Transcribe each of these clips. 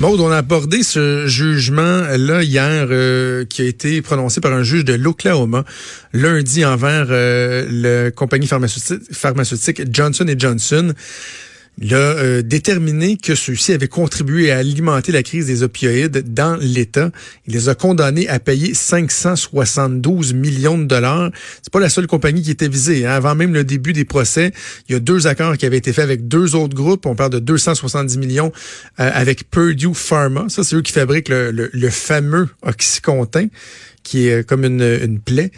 Maud, on a abordé ce jugement-là hier euh, qui a été prononcé par un juge de l'Oklahoma lundi envers euh, la compagnie pharmaceutique, pharmaceutique Johnson Johnson. Il a euh, déterminé que ceux-ci avaient contribué à alimenter la crise des opioïdes dans l'État. Il les a condamnés à payer 572 millions de dollars. C'est pas la seule compagnie qui était visée. Hein. Avant même le début des procès, il y a deux accords qui avaient été faits avec deux autres groupes. On parle de 270 millions euh, avec Purdue Pharma. Ça, c'est eux qui fabriquent le, le fameux Oxycontin qui est comme une, une plaie.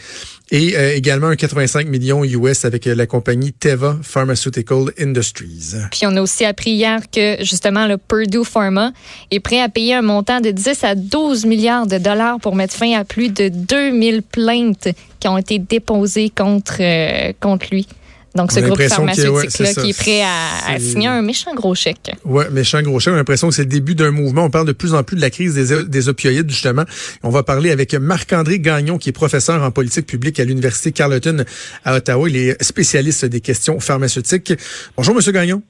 Et euh, également un 85 millions US avec euh, la compagnie Teva Pharmaceutical Industries. Puis on a aussi appris hier que justement le Purdue Pharma est prêt à payer un montant de 10 à 12 milliards de dollars pour mettre fin à plus de 2000 plaintes qui ont été déposées contre, euh, contre lui. Donc, ce groupe pharmaceutique-là qui est prêt à, signer un méchant gros chèque. Oui, méchant gros chèque. On a l'impression que c'est le début d'un mouvement. On parle de plus en plus de la crise des, des opioïdes, justement. On va parler avec Marc-André Gagnon, qui est professeur en politique publique à l'Université Carleton à Ottawa. Il est spécialiste des questions pharmaceutiques. Bonjour, Monsieur Gagnon.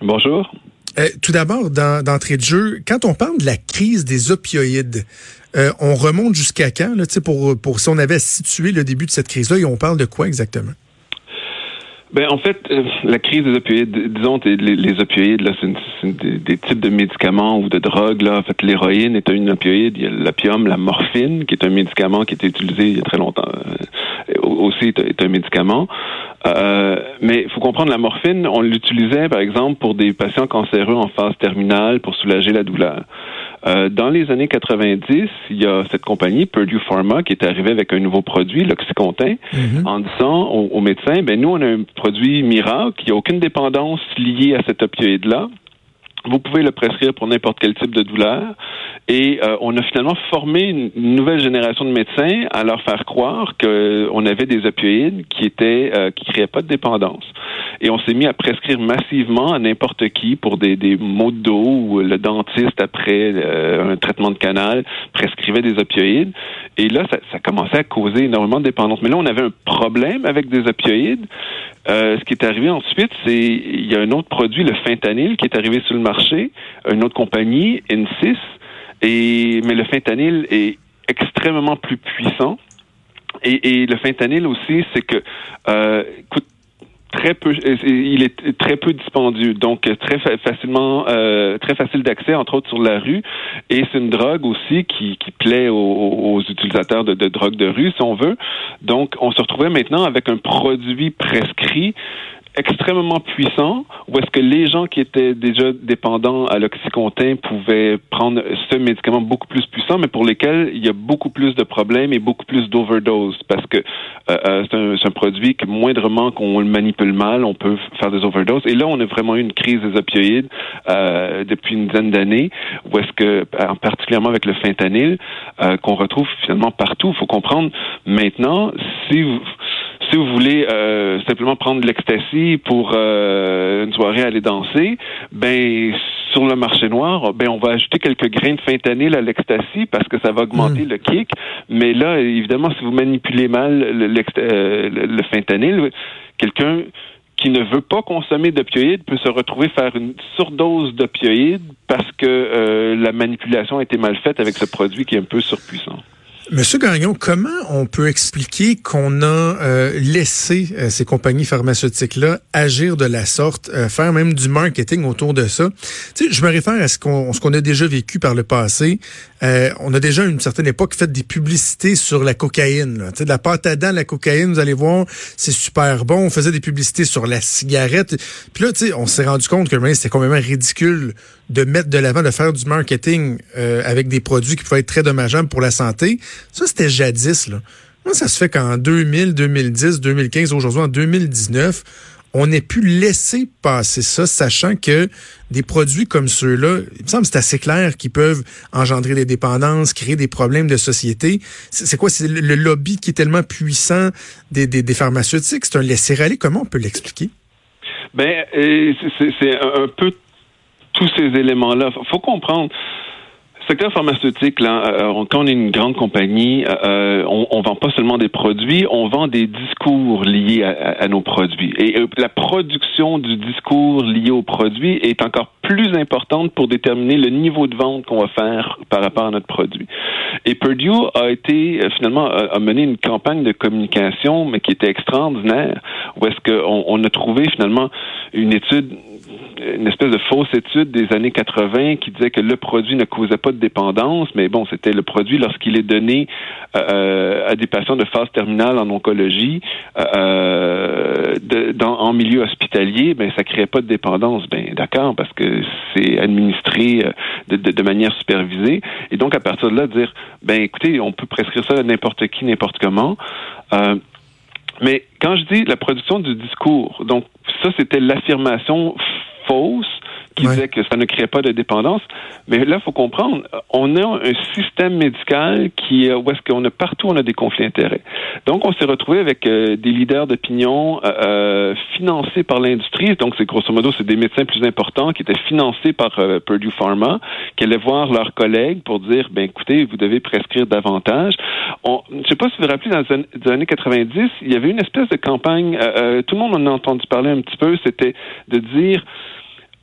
Bonjour. Euh, tout d'abord, d'entrée de jeu, quand on parle de la crise des opioïdes, euh, on remonte jusqu'à quand, là, pour, pour si on avait situé le début de cette crise-là, et on parle de quoi exactement? Ben en fait, euh, la crise des opioïdes, disons les, les opioïdes là, c'est des, des, types de médicaments ou de drogues là. En fait, l'héroïne est une opioïde. Il y a l'opium, la morphine, qui est un médicament qui a été utilisé il y a très longtemps. Aussi est, un médicament. Euh, mais il faut comprendre la morphine, on l'utilisait par exemple pour des patients cancéreux en phase terminale pour soulager la douleur. Euh, dans les années 90, il y a cette compagnie, Purdue Pharma, qui est arrivée avec un nouveau produit, l'Oxycontin, mhm. en disant aux, médecins, ben nous, on a un produit miracle, il n'y a aucune dépendance liée à cet opioïde-là. Vous pouvez le prescrire pour n'importe quel type de douleur. Et euh, on a finalement formé une, nouvelle génération de médecins à leur faire croire qu'on avait des opioïdes qui étaient euh, qui créaient pas de dépendance. Et on s'est mis à prescrire massivement à n'importe qui pour des, des maux de dos ou le dentiste après euh, un traitement de canal prescrivait des opioïdes. Et là, ça, ça commençait à causer énormément de dépendance. Mais là, on avait un problème avec des opioïdes. Euh, ce qui est arrivé ensuite, c'est il y a un autre produit, le fentanyl, qui est arrivé sur le marché, une autre compagnie, N6, et mais le fentanyl est extrêmement plus puissant. Et, le fentanyl aussi, c'est que euh, euh, il est très peu dispendieux, donc très facilement, euh, très facile d'accès, entre autres sur la rue. Et c'est une drogue aussi qui, plaît aux, utilisateurs de drogue de rue, si on veut. Donc, on se retrouvait maintenant avec un produit prescrit extrêmement puissant ou est-ce que les gens qui étaient déjà dépendants à l'oxycontin pouvaient prendre ce médicament beaucoup plus puissant, mais pour lesquels il y a beaucoup plus de problèmes et beaucoup plus d'overdose parce que euh, euh c'est un, un, produit que moindrement qu'on le manipule mal, on peut faire des overdoses. Et là, on a vraiment eu une crise des opioïdes euh, depuis une dizaine d'années, où est-ce que, en particulièrement avec le fentanyl, euh, qu'on retrouve finalement partout. Faut comprendre maintenant, si vous si vous voulez euh, simplement prendre de l'ecstasy pour euh, une soirée aller danser, ben sur le marché noir, ben on va ajouter quelques grains de fentanyl à l'ecstasy parce que ça va augmenter hmm. le kick. Mais là, évidemment, si vous manipulez mal le, euh, le fentanyl, quelqu'un qui ne veut pas consommer d'opioïdes peut se retrouver faire une surdose d'opioïdes parce que la manipulation a été mal faite avec ce produit qui est un peu surpuissant. Monsieur Gagnon, comment on peut expliquer qu'on a euh, laissé euh, ces compagnies pharmaceutiques-là agir de la sorte, euh, faire même du marketing autour de ça? Tu je me réfère à ce qu'on ce qu'on a déjà vécu par le passé. On a déjà une certaine époque fait des publicités sur la cocaïne. Sais, de la pâte à dents, la cocaïne, vous allez voir, c'est super bon. On faisait des publicités sur la cigarette. Puis là, on s'est rendu compte que c'était complètement ridicule de mettre de l'avant, de faire du marketing avec des produits qui pouvaient être très dommageables pour la santé. Ça, c'était jadis. Là. Ça se fait qu'en 2000, 2010, 2015, aujourd'hui, en 2019, on ait pu laisser passer ça, sachant que des produits comme ceux-là, il me semble que c'est assez clair qu'ils peuvent engendrer des dépendances, créer des problèmes de société. C'est quoi? C'est le lobby qui est tellement puissant des, pharmaceutiques. C'est un laisser-aller. Comment on peut l'expliquer? Ben, euh, c'est un peu tous ces éléments-là. faut comprendre secteur pharmaceutique, là, euh, quand on est une grande compagnie, euh, on, on vend pas seulement des produits, on vend des discours liés à, nos produits. Et la production du discours lié aux produits est encore plus importante pour déterminer le niveau de vente qu'on va faire par rapport à notre produit. Et Purdue a été finalement a, mené une campagne de communication, mais qui était extraordinaire, où est-ce qu'on on a trouvé finalement une étude une espèce de fausse étude des années 80 qui disait que le produit ne causait pas de dépendance, mais bon, c'était le produit lorsqu'il est donné euh, à des patients de phase terminale en oncologie euh, dans, en milieu hospitalier, ben ça créait pas de dépendance. Ben d'accord, parce que c'est administré euh, de, de, de, manière supervisée. Et donc à partir de là, dire ben écoutez, on peut prescrire ça à n'importe qui, n'importe comment. Euh, mais quand je dis la production du discours, donc ça c'était l'affirmation fausse qui disait que ça ne créait pas de dépendance. Mais là, il faut comprendre, on a un système médical qui, où est-ce qu'on a partout, on a des conflits d'intérêts. Donc, on s'est retrouvé avec euh, des leaders d'opinion euh, euh, financés par l'industrie. Donc, c'est grosso modo, c'est des médecins plus importants qui étaient financés par Purdue Pharma, qui allaient voir leurs collègues pour dire, ben écoutez, vous devez prescrire davantage. On, je ne sais pas si vous vous rappelez, dans les années 90, il y avait une espèce de campagne, tout le monde en a entendu parler un petit peu, c'était de dire,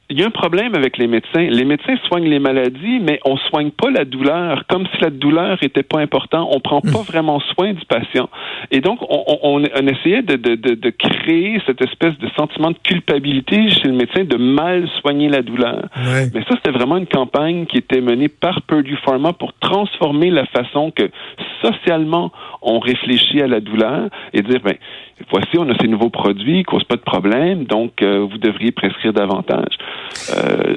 il y a un problème avec les médecins. Les médecins soignent les maladies, mais on soigne pas la douleur, comme si la douleur était pas importante. On prend pas hmm. vraiment soin du patient. Et donc, on, on, on essayait de, de, de, de, créer cette espèce de sentiment de culpabilité chez le médecin de mal soigner la douleur. Mais ça, c'était vraiment une campagne qui était menée par Purdue Pharma pour transformer la façon que socialement on réfléchit à la douleur et dire, ben, voici, on a ces nouveaux produits, ils causent pas de problème, donc euh, vous devriez prescrire davantage. Euh,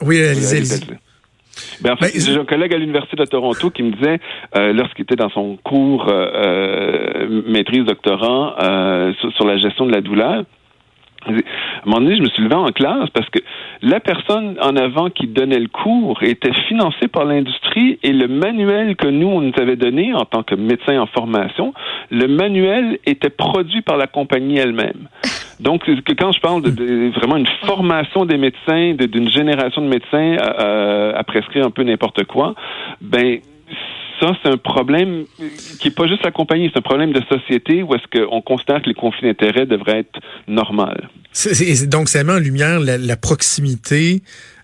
oui, allez-y. Ben, en fait, ben, j'ai un collègue à l'Université de Toronto qui me disait, euh, lorsqu'il était dans son cours maîtrise doctorant sur, la gestion de la douleur, à un moment donné, je me suis levé en classe parce que la personne en avant qui donnait le cours était financée par l'industrie et le manuel que nous, on nous avait donné en tant que médecin en formation, le manuel était produit par la compagnie elle-même. Donc, quand je parle de, vraiment une formation des médecins, d'une génération de médecins à, à prescrire un peu n'importe quoi, ben ça, c'est un problème qui n'est pas juste la compagnie, c'est un problème de société où est-ce qu'on constate que les conflits d'intérêts devraient être normaux. donc, c'est vraiment en lumière la proximité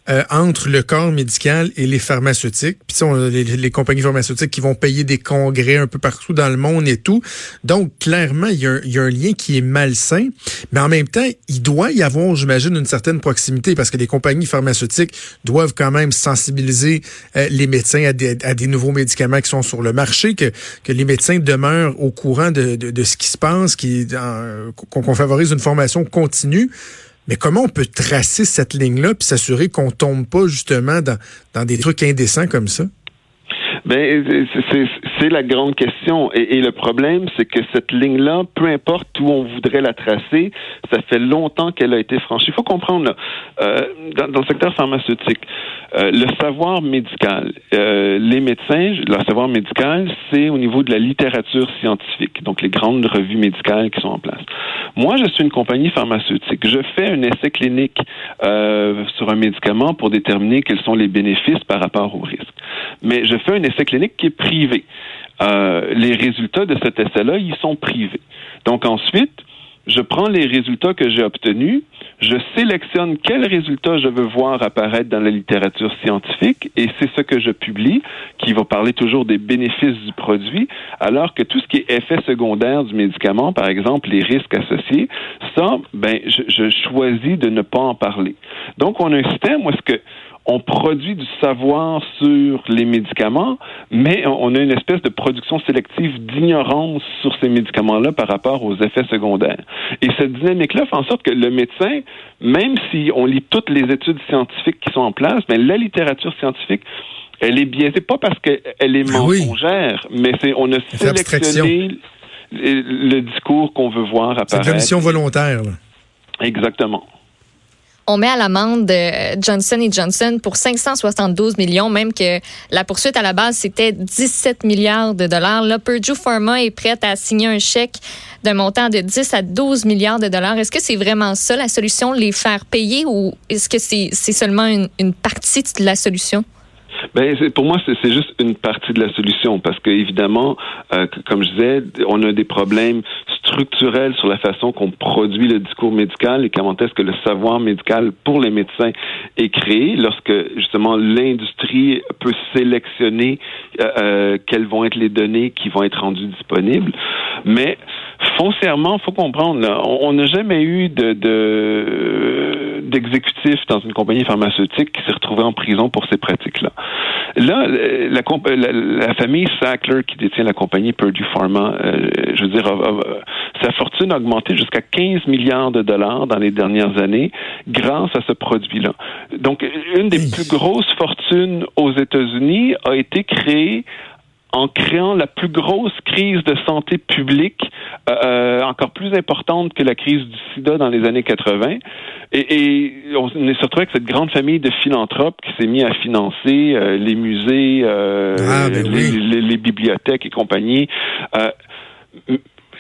euh, entre le corps médical et les pharmaceutiques. Puis on les, les, compagnies pharmaceutiques qui vont payer des congrès un peu partout dans le monde et tout. Donc clairement, il y, a un, y a un lien qui est malsain, mais en même temps, il doit y avoir, j'imagine, une certaine proximité parce que les compagnies pharmaceutiques doivent quand même sensibiliser euh, les médecins à des, à des, nouveaux médicaments qui sont sur le marché, que, que les médecins demeurent au courant de, de, de ce qui se passe, qu'on favorise une formation continue. Mais comment on peut tracer cette ligne-là puis s'assurer qu'on tombe pas justement dans, dans des trucs indécents comme ça? Ben, c'est la grande question. Et, le problème, c'est que cette ligne-là, peu importe où on voudrait la tracer, ça fait longtemps qu'elle a été franchie. Il faut comprendre, euh, dans, le secteur pharmaceutique, euh, le savoir médical, euh, les médecins, le savoir médical, c'est au niveau de la littérature scientifique, donc les grandes revues médicales qui sont en place. Moi, je suis une compagnie pharmaceutique. Je fais un essai clinique sur un médicament pour déterminer quels sont les bénéfices par rapport aux risques. Mais je fais un essai clinique qui est privé. Euh, les résultats de cet essai-là, ils sont privés. Donc ensuite, je prends les résultats que j'ai obtenus, je sélectionne quels résultats je veux voir apparaître dans la littérature scientifique et c'est ce que je publie qui va parler toujours des bénéfices du produit, alors que tout ce qui est effet secondaire du médicament, par exemple les risques associés, ça, ben, je, je choisis de ne pas en parler. Donc on a un système où est-ce que on produit du savoir sur les médicaments, mais on a une espèce de production sélective d'ignorance sur ces médicaments-là par rapport aux effets secondaires. Et cette dynamique-là fait en sorte que le médecin, même si on lit toutes les études scientifiques qui sont en place, mais la littérature scientifique, elle est biaisée pas parce qu'elle est ah mensongère, mais c'est on a sélectionné le discours qu'on veut voir apparaître. C'est une mission volontaire. Exactement. On met à l'amende Johnson Johnson pour 572 millions, même que la poursuite à la base, c'était 17 milliards de dollars. Là, Purdue Pharma est prête à signer un chèque d'un montant de 10 à 12 milliards de dollars. Est-ce que c'est vraiment ça la solution, les faire payer, ou est-ce que c'est seulement une, une partie de la solution? Ben, pour moi, c'est juste une partie de la solution parce que évidemment, euh, comme je disais, on a des problèmes structurels sur la façon qu'on produit le discours médical et comment est-ce que le savoir médical pour les médecins est créé lorsque justement l'industrie peut sélectionner euh, euh quelles vont être les données qui vont être rendues disponibles. Mais foncièrement, faut comprendre, on n'a jamais eu de, de d'exécutif dans une compagnie pharmaceutique qui s'est retrouvé en prison pour ces pratiques-là. Là, la, la, famille Sackler qui détient la compagnie Purdue Pharma, euh, je veux dire, sa fortune a augmenté jusqu'à 15 milliards de dollars dans les dernières années grâce à ce produit-là. Donc, une des plus grosses fortunes aux États-Unis a été créée en créant la plus grosse crise de santé publique, euh, euh, encore plus importante que la crise du sida dans les années 80. Et, et on est surtout avec cette grande famille de philanthropes qui s'est mis à financer euh, les musées, ah, ben les, les, bibliothèques et compagnie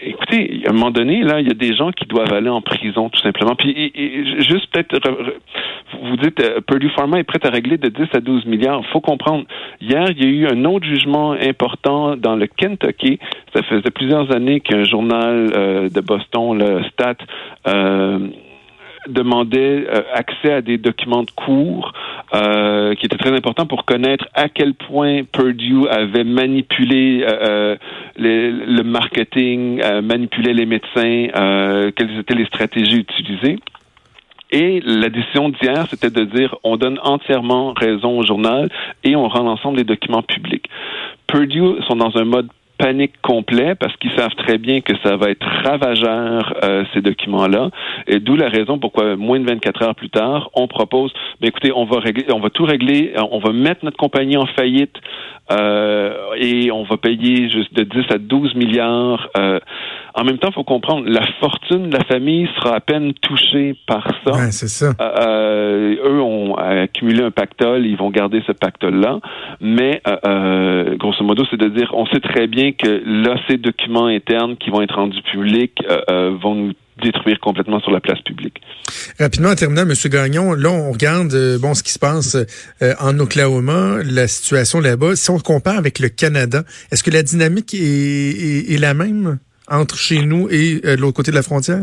écoutez, à un moment donné, là, il y a des gens qui doivent aller en prison, tout simplement. Puis, juste peut-être, vous dites, euh, Purdue Pharma est prêt à régler de 10 à 12 milliards. faut comprendre. Hier, il y a eu un autre jugement important dans le Kentucky. Ça faisait plusieurs années qu'un journal euh, de Boston, le Stat, euh, demandait euh, accès à des documents de cours euh, qui étaient très importants pour connaître à quel point Purdue avait manipulé euh, le marketing, manipulé les médecins, quelles étaient les stratégies utilisées. Et la décision d'hier, c'était de dire on donne entièrement raison au journal et on rend l'ensemble des documents publics. Purdue sont dans un mode panique complet parce qu'ils savent très bien que ça va être ravageur euh, ces documents-là. Et d'où la raison pourquoi moins de 24 heures plus tard, on propose, ben écoutez, on va régler, on va tout régler, on va mettre notre compagnie en faillite euh, et on va payer juste de 10 à 12 milliards. Euh, en même temps, il faut comprendre, la fortune de la famille sera à peine touchée par ça. Ouais, c'est ça. Euh, euh eux ont accumulé un pactole, ils vont garder ce pactole-là. Mais euh, grosso modo, c'est de dire, on sait très bien que là, ces documents internes qui vont être rendus publics vont nous détruire complètement sur la place publique. Rapidement, en terminant, M. Gagnon, là, on regarde euh, bon ce qui se passe euh, en Oklahoma, la situation là-bas. Si on compare avec le Canada, est-ce que la dynamique est, est, la même? Entre chez nous et euh, de l'autre côté de la frontière?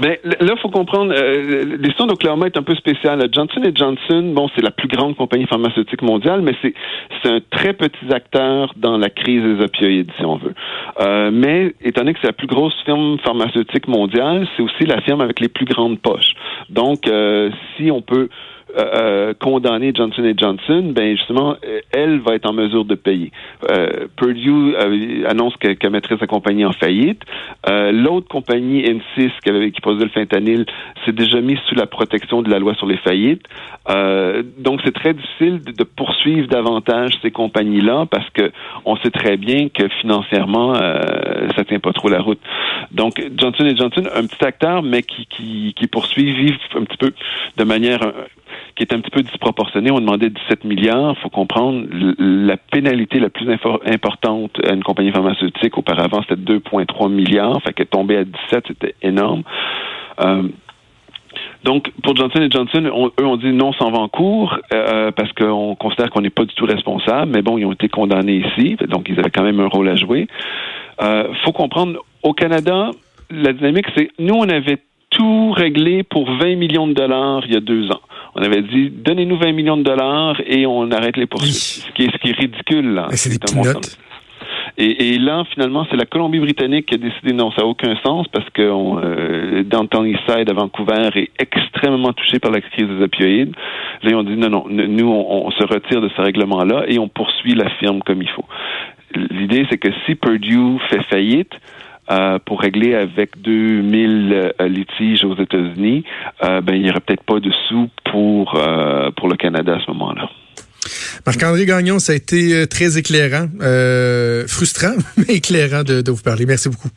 Mais là, il faut comprendre, euh, l'histoire d'Oklahoma est un peu spéciale. Johnson Johnson, bon, c'est la plus grande compagnie pharmaceutique mondiale, mais c'est c'est un très petit acteur dans la crise des opioïdes, si on veut. Euh, mais étant donné que c'est la plus grosse firme pharmaceutique mondiale, c'est aussi la firme avec les plus grandes poches. Donc, euh, si on peut euh, euh, condamner Johnson Johnson, ben justement, euh, elle va être en mesure de payer. Euh, Purdue annonce qu'elle mettrait sa compagnie en faillite. L'autre compagnie, N6, qui, qui le fentanyl, s'est déjà mise sous la protection de la loi sur les faillites. donc, c'est très difficile de, poursuivre davantage ces compagnies-là parce que on sait très bien que financièrement, ça tient pas trop la route. Donc, Johnson Johnson, un petit acteur, mais qui, poursuit, un petit peu de manière qui est un petit peu disproportionné. On demandait 17 milliards. Il faut comprendre la pénalité la plus importante à une compagnie pharmaceutique auparavant, c'était 2,3 milliards. Fait qu'elle tombait à 17, c'était énorme. Euh, donc, pour Johnson Johnson, eux ont dit non, s'en va en cours euh, parce qu'on considère qu'on n'est pas du tout responsable. Mais bon, ils ont été condamnés ici, donc ils avaient quand même un rôle à jouer. Euh, faut comprendre, au Canada, la dynamique, c'est nous, on avait tout réglé pour 20 millions de dollars il y a deux ans. On avait dit, donnez-nous 20 millions de dollars et on arrête les poursuites. Ce, qui est, ce qui est ridicule, là. C'est des et, et, là, finalement, c'est la Colombie-Britannique qui a décidé non, ça n'a aucun sens parce que euh, Downtown Eastside à Vancouver est extrêmement touché par la crise des opioïdes. Là, ils ont dit non, non, nous, on, on se retire de ce règlement-là et on poursuit la firme comme il faut. L'idée, c'est que si Purdue fait faillite, euh, pour régler avec 2000 euh, litiges aux États-Unis, euh, ben il n'y aurait peut-être pas de sous pour pour le Canada à ce moment-là. Marc-André Gagnon, ça a été très éclairant, frustrant, mais éclairant de, de vous parler. Merci beaucoup.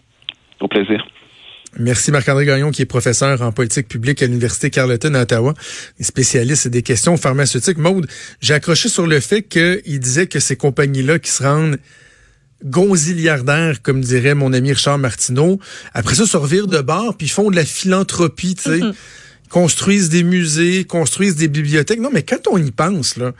Au plaisir. Merci Marc-André Gagnon, qui est professeur en politique publique à l'Université Carleton à Ottawa, spécialiste des questions pharmaceutiques. Maude, j'ai accroché sur le fait qu'il disait que ces compagnies-là qui se rendent gonziliardaires, comme dirait mon ami Richard Martineau, après ça se revirent de bord, puis font de la philanthropie, tu sais. Mm-hmm. construisent des musées, construisent des bibliothèques. Non, mais quand on y pense, là,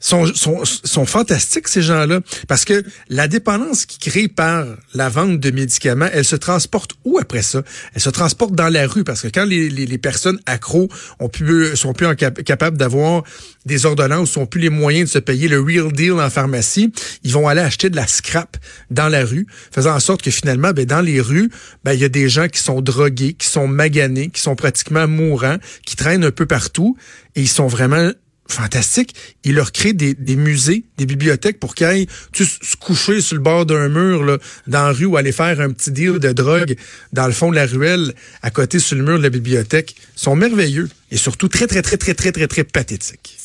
sont, sont, fantastiques, ces gens-là. Parce que la dépendance qui crée par la vente de médicaments, elle se transporte où après ça? Elle se transporte dans la rue. Parce que quand les, personnes accros ont pu, sont plus capables d'avoir des ordonnances, sont plus les moyens de se payer le real deal en pharmacie, ils vont aller acheter de la scrap dans la rue, faisant en sorte que finalement, ben, dans les rues, ben, il y a des gens qui sont drogués, qui sont maganés, qui sont pratiquement mourants, qui traînent un peu partout et ils sont vraiment fantastique. Il leur crée des, musées, des bibliothèques pour qu'ils aillent se coucher sur le bord d'un mur là, dans la rue ou aller faire un petit deal de drogue dans le fond de la ruelle à côté sur le mur de la bibliothèque. Ils sont merveilleux et surtout très, très, très, très, très, très, très pathétiques.